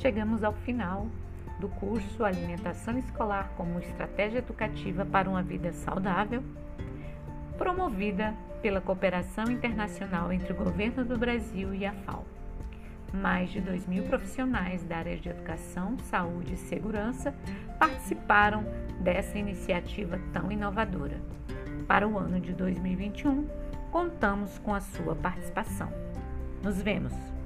chegamos ao final do curso Alimentação Escolar como Estratégia Educativa para uma Vida Saudável, promovida pela cooperação internacional entre o governo do Brasil e a FAO. Mais de 2 mil profissionais da área de educação, saúde e segurança participaram dessa iniciativa tão inovadora. Para o ano de 2021, contamos com a sua participação. Nos vemos!